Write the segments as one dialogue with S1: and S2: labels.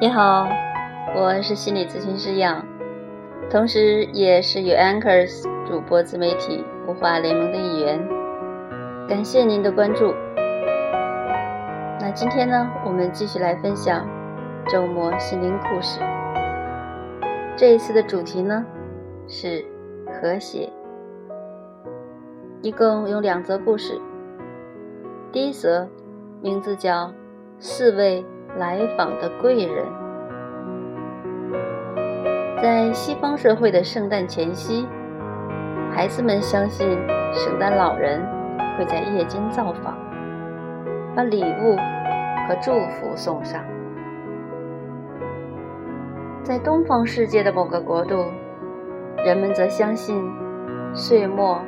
S1: 你好，我是心理咨询师杨，同时也是与 Anchors 主播自媒体孵化联盟的一员。感谢您的关注。那今天呢，我们继续来分享周末心灵故事。这一次的主题呢是和谐，一共有两则故事。第一则名字叫《四位》。来访的贵人，在西方社会的圣诞前夕，孩子们相信圣诞老人会在夜间造访，把礼物和祝福送上。在东方世界的某个国度，人们则相信岁末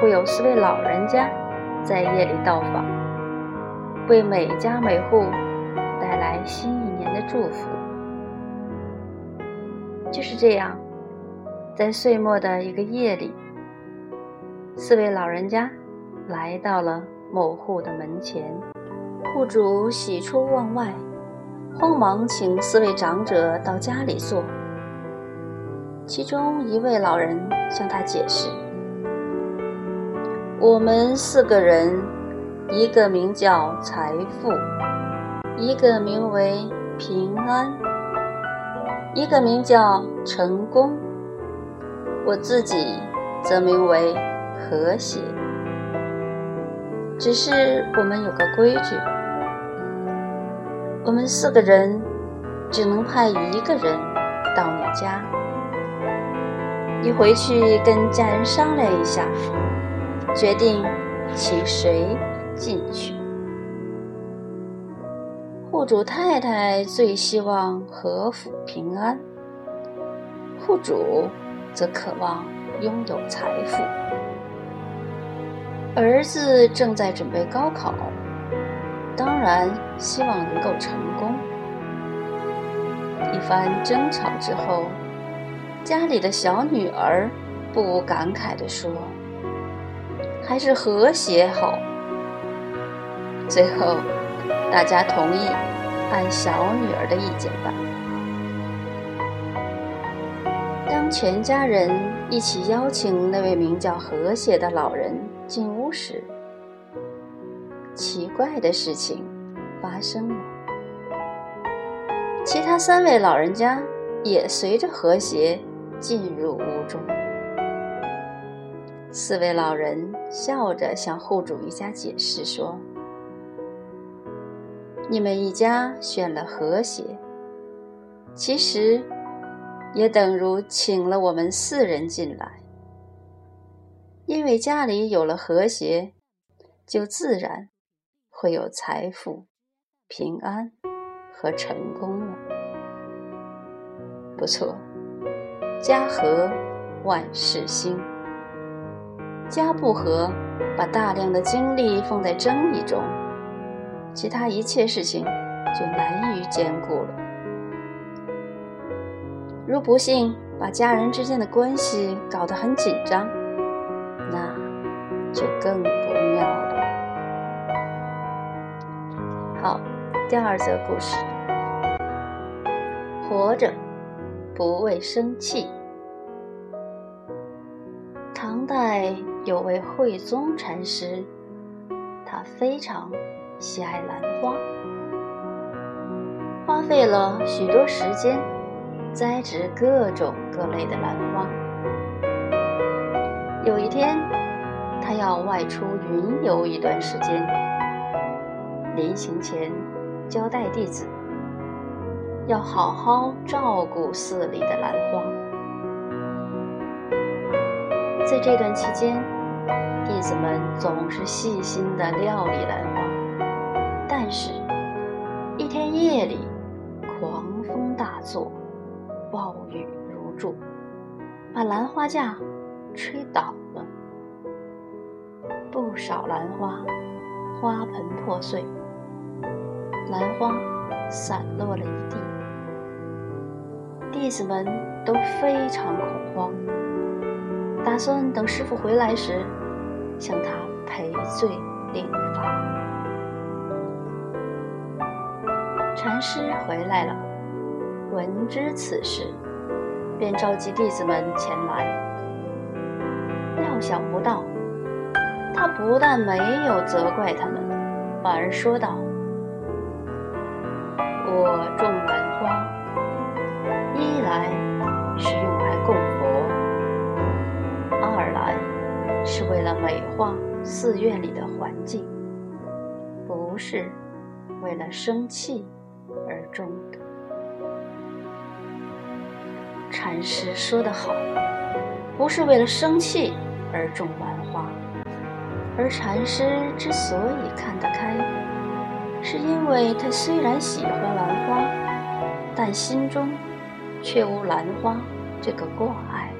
S1: 会有四位老人家在夜里到访，为每家每户。带来新一年的祝福。就是这样，在岁末的一个夜里，四位老人家来到了某户的门前。户主喜出望外，慌忙请四位长者到家里坐。其中一位老人向他解释：“我们四个人，一个名叫财富。”一个名为平安，一个名叫成功，我自己则名为和谐。只是我们有个规矩，我们四个人只能派一个人到你家。你回去跟家人商量一下，决定请谁进去。户主太太最希望和福平安，户主则渴望拥有财富。儿子正在准备高考，当然希望能够成功。一番争吵之后，家里的小女儿不无感慨地说：“还是和谐好。”最后。大家同意按小女儿的意见办。当全家人一起邀请那位名叫和谐的老人进屋时，奇怪的事情发生了。其他三位老人家也随着和谐进入屋中。四位老人笑着向户主一家解释说。你们一家选了和谐，其实也等如请了我们四人进来，因为家里有了和谐，就自然会有财富、平安和成功了。不错，家和万事兴，家不和，把大量的精力放在争议中。其他一切事情就难于兼顾了。如不幸把家人之间的关系搞得很紧张，那就更不妙了。好，第二则故事：活着不为生气。唐代有位慧宗禅师，他非常。喜爱兰花，花费了许多时间栽植各种各类的兰花。有一天，他要外出云游一段时间，临行前交代弟子要好好照顾寺里的兰花。在这段期间，弟子们总是细心地料理兰花。但是，一天夜里，狂风大作，暴雨如注，把兰花架吹倒了，不少兰花花盆破碎，兰花散落了一地。弟子们都非常恐慌，打算等师傅回来时向他赔罪领罚。禅师回来了，闻知此事，便召集弟子们前来。料想不到，他不但没有责怪他们，反而说道：“我种兰花，一来是用来供佛，二来是为了美化寺院里的环境，不是为了生气而种的。”禅师说得好，不是为了生气而种兰花，而禅师之所以看得开，是因为他虽然喜欢兰花，但心中却无兰花这个挂碍，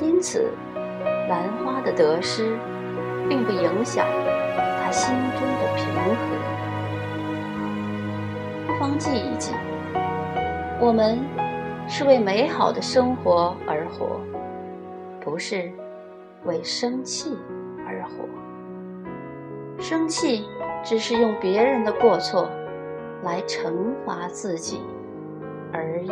S1: 因此兰花的得失并不影响他心中的平和。方记一记，我们。是为美好的生活而活，不是为生气而活。生气只是用别人的过错来惩罚自己而已。